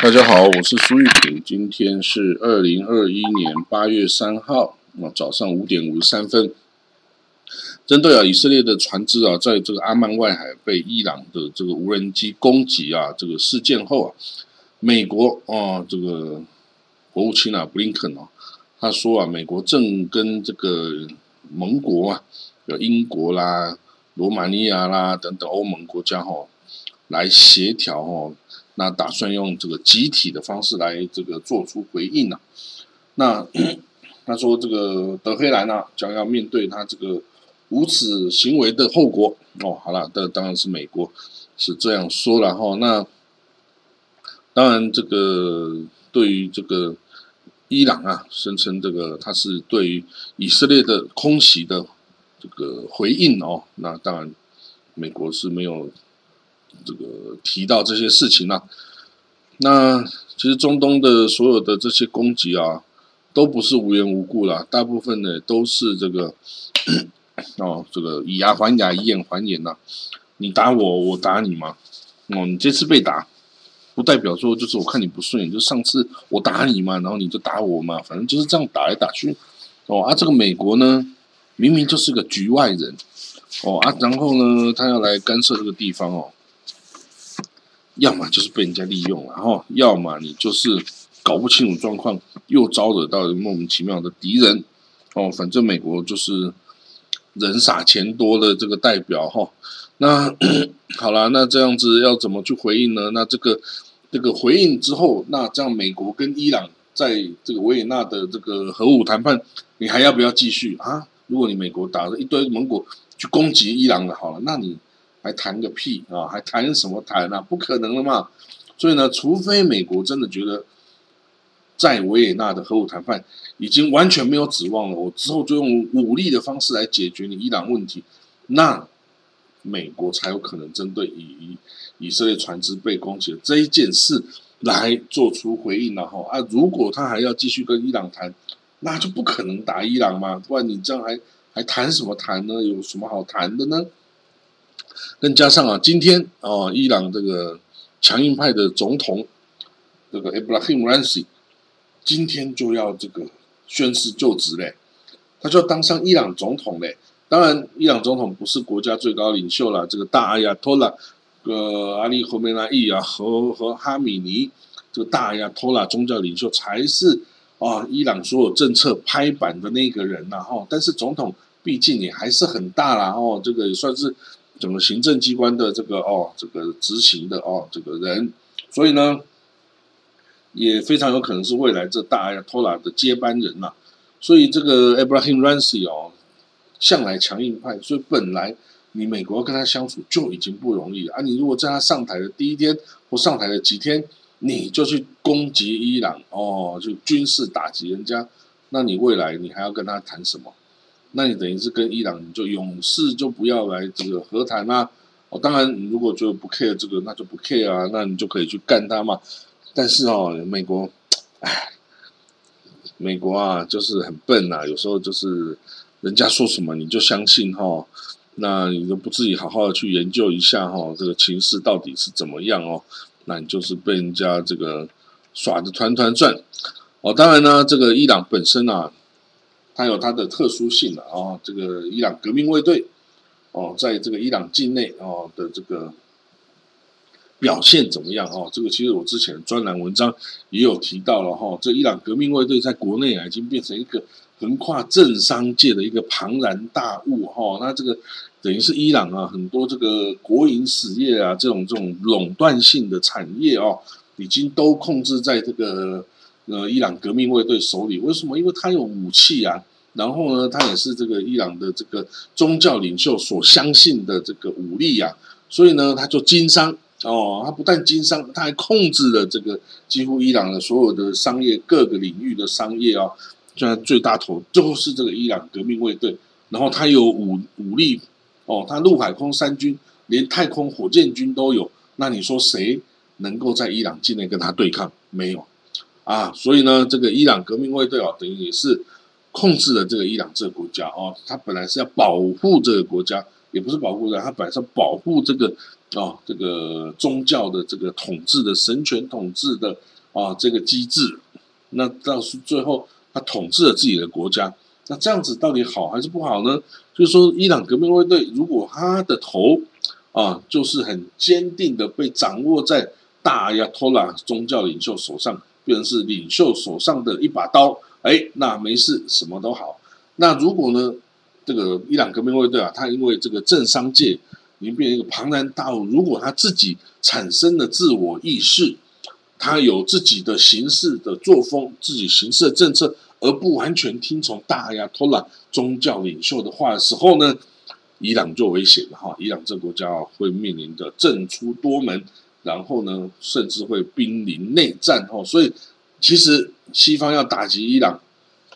大家好，我是苏玉平，今天是二零二一年八月三号啊早上五点五十三分。针对啊以色列的船只啊，在这个阿曼外海被伊朗的这个无人机攻击啊这个事件后啊，美国啊这个国务卿啊布林肯哦，他说啊，美国正跟这个盟国啊，有英国啦、罗马尼亚啦等等欧盟国家哈，来协调哦。那打算用这个集体的方式来这个做出回应呢？那 他说这个德黑兰呢将要面对他这个无耻行为的后果哦。好了，这当然是美国是这样说了哈。那当然这个对于这个伊朗啊，声称这个他是对于以色列的空袭的这个回应哦。那当然美国是没有。这个提到这些事情啊，那其实中东的所有的这些攻击啊，都不是无缘无故啦，大部分呢都是这个哦，这个以牙还牙，以眼还眼呐。你打我，我打你嘛。哦，你这次被打，不代表说就是我看你不顺眼，就上次我打你嘛，然后你就打我嘛，反正就是这样打来打去。哦啊，这个美国呢，明明就是个局外人。哦啊，然后呢，他要来干涉这个地方哦。要么就是被人家利用了哈，要么你就是搞不清楚状况，又招惹到莫名其妙的敌人哦。反正美国就是人傻钱多的这个代表哈。那 好了，那这样子要怎么去回应呢？那这个这个回应之后，那这样美国跟伊朗在这个维也纳的这个核武谈判，你还要不要继续啊？如果你美国打了一堆盟国去攻击伊朗了，好了，那你。还谈个屁啊！还谈什么谈啊？不可能了嘛！所以呢，除非美国真的觉得在维也纳的核武谈判已经完全没有指望了，我之后就用武力的方式来解决你伊朗问题，那美国才有可能针对以以色列船只被攻击的这一件事来做出回应。然后啊，如果他还要继续跟伊朗谈，那就不可能打伊朗嘛！不然你这样还还谈什么谈呢？有什么好谈的呢？更加上啊，今天啊，伊朗这个强硬派的总统这个 Ibrahim Raisi 今天就要这个宣誓就职嘞，他就要当上伊朗总统嘞。当然，伊朗总统不是国家最高领袖了，这个大阿亚托拉，呃，阿里侯梅拉伊啊和和哈米尼这个大阿亚托拉宗教领袖才是啊，伊朗所有政策拍板的那个人呐哈。但是总统毕竟也还是很大啦哦，这个也算是。整个行政机关的这个哦，这个执行的哦，这个人，所以呢，也非常有可能是未来这大亚托拉的接班人呐。所以这个 Abraham Raisi 哦，向来强硬派，所以本来你美国跟他相处就已经不容易了啊。你如果在他上台的第一天或上台的几天，你就去攻击伊朗哦，就军事打击人家，那你未来你还要跟他谈什么？那你等于是跟伊朗，你就永世就不要来这个和谈啦。哦，当然，你如果就不 care 这个，那就不 care 啊，那你就可以去干他嘛。但是哦，美国，唉，美国啊，就是很笨呐，有时候就是人家说什么你就相信哈，那你都不自己好好的去研究一下哈，这个情势到底是怎么样哦，那你就是被人家这个耍的团团转。哦，当然呢，这个伊朗本身啊。它有它的特殊性了啊！这个伊朗革命卫队哦，在这个伊朗境内哦的这个表现怎么样哦？这个其实我之前专栏文章也有提到了哈。这伊朗革命卫队在国内啊，已经变成一个横跨政商界的一个庞然大物哈。那这个等于是伊朗啊，很多这个国营实业啊，这种这种垄断性的产业哦，已经都控制在这个。呃，伊朗革命卫队手里为什么？因为他有武器啊，然后呢，他也是这个伊朗的这个宗教领袖所相信的这个武力啊，所以呢，他就经商哦，他不但经商，他还控制了这个几乎伊朗的所有的商业各个领域的商业啊，现在最大头就是这个伊朗革命卫队，然后他有武武力哦，他陆海空三军，连太空火箭军都有，那你说谁能够在伊朗境内跟他对抗？没有。啊，所以呢，这个伊朗革命卫队啊，等于也是控制了这个伊朗这个国家哦。他本来是要保护这个国家，也不是保护的，他本来是保护这个啊这个宗教的这个统治的神权统治的啊这个机制，那到是最后他统治了自己的国家，那这样子到底好还是不好呢？就是说，伊朗革命卫队如果他的头啊就是很坚定的被掌握在大亚托拉宗教领袖手上，变成是领袖手上的一把刀，哎，那没事，什么都好。那如果呢？这个伊朗革命卫队啊，他因为这个政商界已经变成一个庞然大物，如果他自己产生了自我意识，他有自己的行事的作风，自己行事的政策，而不完全听从大亚托拉宗教领袖的话的时候呢，伊朗就危险了哈！伊朗这个国家会面临的政出多门，然后呢，甚至会濒临内战哦。所以，其实西方要打击伊朗，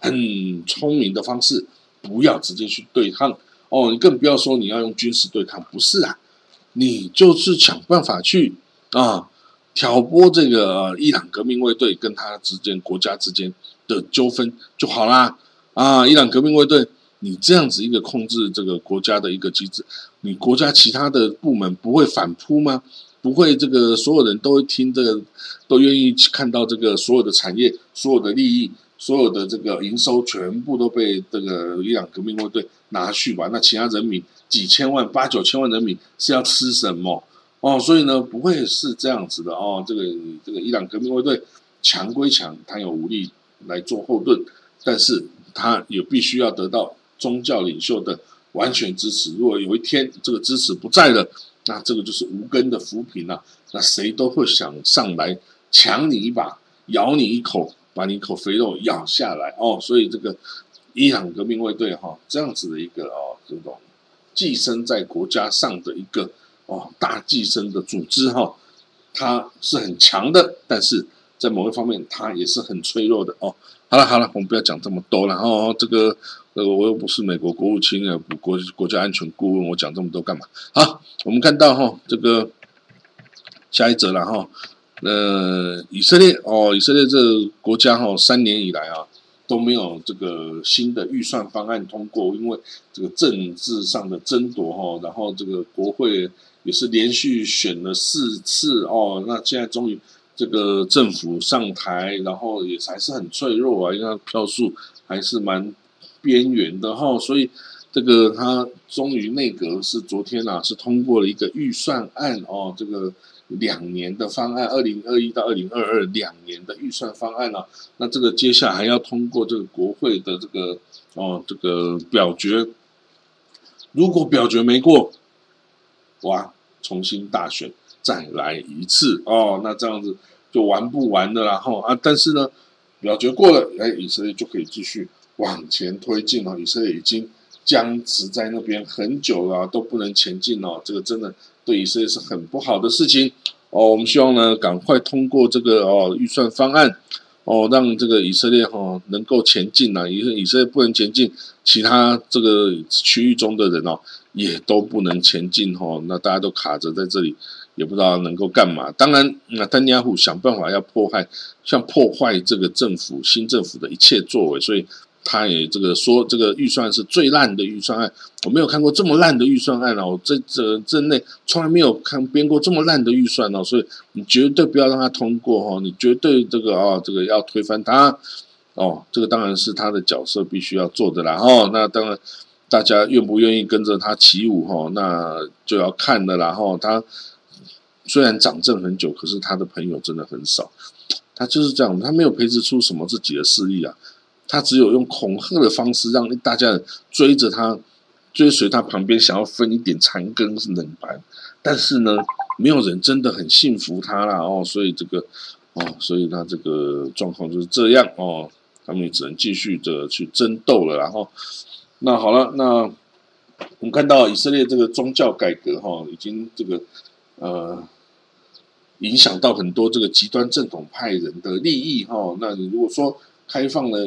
很聪明的方式。不要直接去对抗哦，你更不要说你要用军事对抗，不是啊，你就是想办法去啊挑拨这个伊朗革命卫队跟他之间国家之间的纠纷就好啦啊！伊朗革命卫队，你这样子一个控制这个国家的一个机制，你国家其他的部门不会反扑吗？不会这个所有人都会听这个，都愿意看到这个所有的产业、所有的利益。所有的这个营收全部都被这个伊朗革命卫队拿去吧？那其他人民几千万、八九千万人民是要吃什么？哦，所以呢，不会是这样子的哦。这个这个伊朗革命卫队强归强，他有武力来做后盾，但是他也必须要得到宗教领袖的完全支持。如果有一天这个支持不在了，那这个就是无根的浮萍了。那谁都会想上来抢你一把，咬你一口。把你一口肥肉咬下来哦，所以这个伊朗革命卫队哈，这样子的一个哦，这种寄生在国家上的一个哦大寄生的组织哈，它是很强的，但是在某一方面它也是很脆弱的哦。好了好了，我们不要讲这么多了哦。这个呃，我又不是美国国务卿啊，国国家安全顾问，我讲这么多干嘛？好，我们看到哈，这个下一则了哈。呃，以色列哦，以色列这个国家哈，三年以来啊都没有这个新的预算方案通过，因为这个政治上的争夺哈，然后这个国会也是连续选了四次哦，那现在终于这个政府上台，然后也还是很脆弱啊，因为票数还是蛮边缘的哈，所以这个他终于内阁是昨天啊是通过了一个预算案哦，这个。两年的方案，二零二一到二零二二两年的预算方案呢？那这个接下来还要通过这个国会的这个哦，这个表决。如果表决没过，哇，重新大选再来一次哦，那这样子就玩不完的啦哈啊！但是呢，表决过了，哎，以色列就可以继续往前推进了。以色列已经僵持在那边很久了，都不能前进哦，这个真的。对以色列是很不好的事情哦，我们希望呢赶快通过这个哦预算方案哦，让这个以色列哈能够前进呐。以以色列不能前进，其他这个区域中的人哦也都不能前进哈。那大家都卡着在这里，也不知道能够干嘛。当然，那丹尼亚虎想办法要破坏，像破坏这个政府新政府的一切作为，所以。他也这个说，这个预算是最烂的预算案，我没有看过这么烂的预算案哦，这这这内从来没有看编过这么烂的预算哦，所以你绝对不要让他通过哦，你绝对这个啊，这个要推翻他哦，这个当然是他的角色必须要做的啦哦，那当然大家愿不愿意跟着他起舞哈，那就要看的啦哈，他虽然掌政很久，可是他的朋友真的很少，他就是这样，他没有培植出什么自己的势力啊。他只有用恐吓的方式让大家追着他，追随他旁边，想要分一点残羹冷盘。但是呢，没有人真的很信服他啦哦，所以这个哦，所以他这个状况就是这样哦，他们也只能继续的去争斗了。然后，那好了，那我们看到以色列这个宗教改革哈，已经这个呃影响到很多这个极端正统派人的利益哈。那你如果说，开放了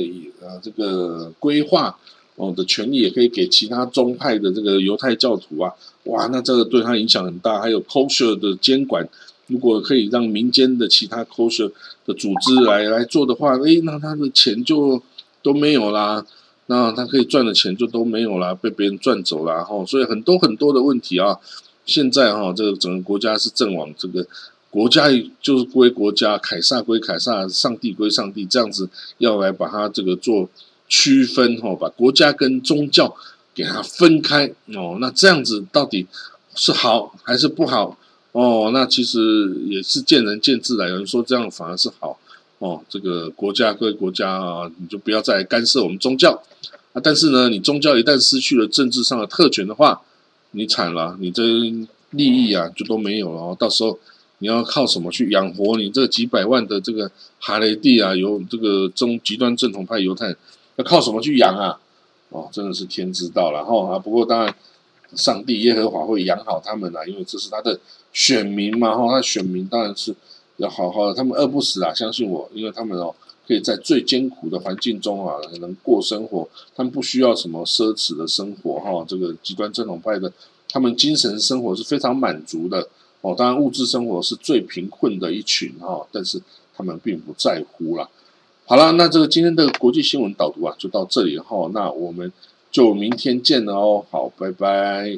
呃这个规划哦的权利，也可以给其他宗派的这个犹太教徒啊，哇，那这个对他影响很大。还有 kosher 的监管，如果可以让民间的其他 kosher 的组织来来做的话，诶，那他的钱就都没有啦，那他可以赚的钱就都没有啦，被别人赚走了哈。所以很多很多的问题啊，现在哈，这个整个国家是正往这个国家就是归国家，凯撒归凯撒，上帝归上帝，这样子要来把它这个做区分哈，把国家跟宗教给它分开哦。那这样子到底是好还是不好哦？那其实也是见仁见智的。有人说这样反而是好哦，这个国家归国家啊，你就不要再干涉我们宗教啊。但是呢，你宗教一旦失去了政治上的特权的话，你惨了，你这利益啊就都没有了哦。到时候你要靠什么去养活你这几百万的这个哈雷蒂啊？由这个中极端正统派犹太要靠什么去养啊？哦，真的是天知道了哈啊！不过当然，上帝耶和华会养好他们啊，因为这是他的选民嘛哈。他选民当然是要好好的，他们饿不死啊，相信我，因为他们哦可以在最艰苦的环境中啊能过生活，他们不需要什么奢侈的生活哈。这个极端正统派的。他们精神生活是非常满足的哦，当然物质生活是最贫困的一群哈，但是他们并不在乎啦。好了，那这个今天的国际新闻导读啊，就到这里哈，那我们就明天见了哦，好，拜拜。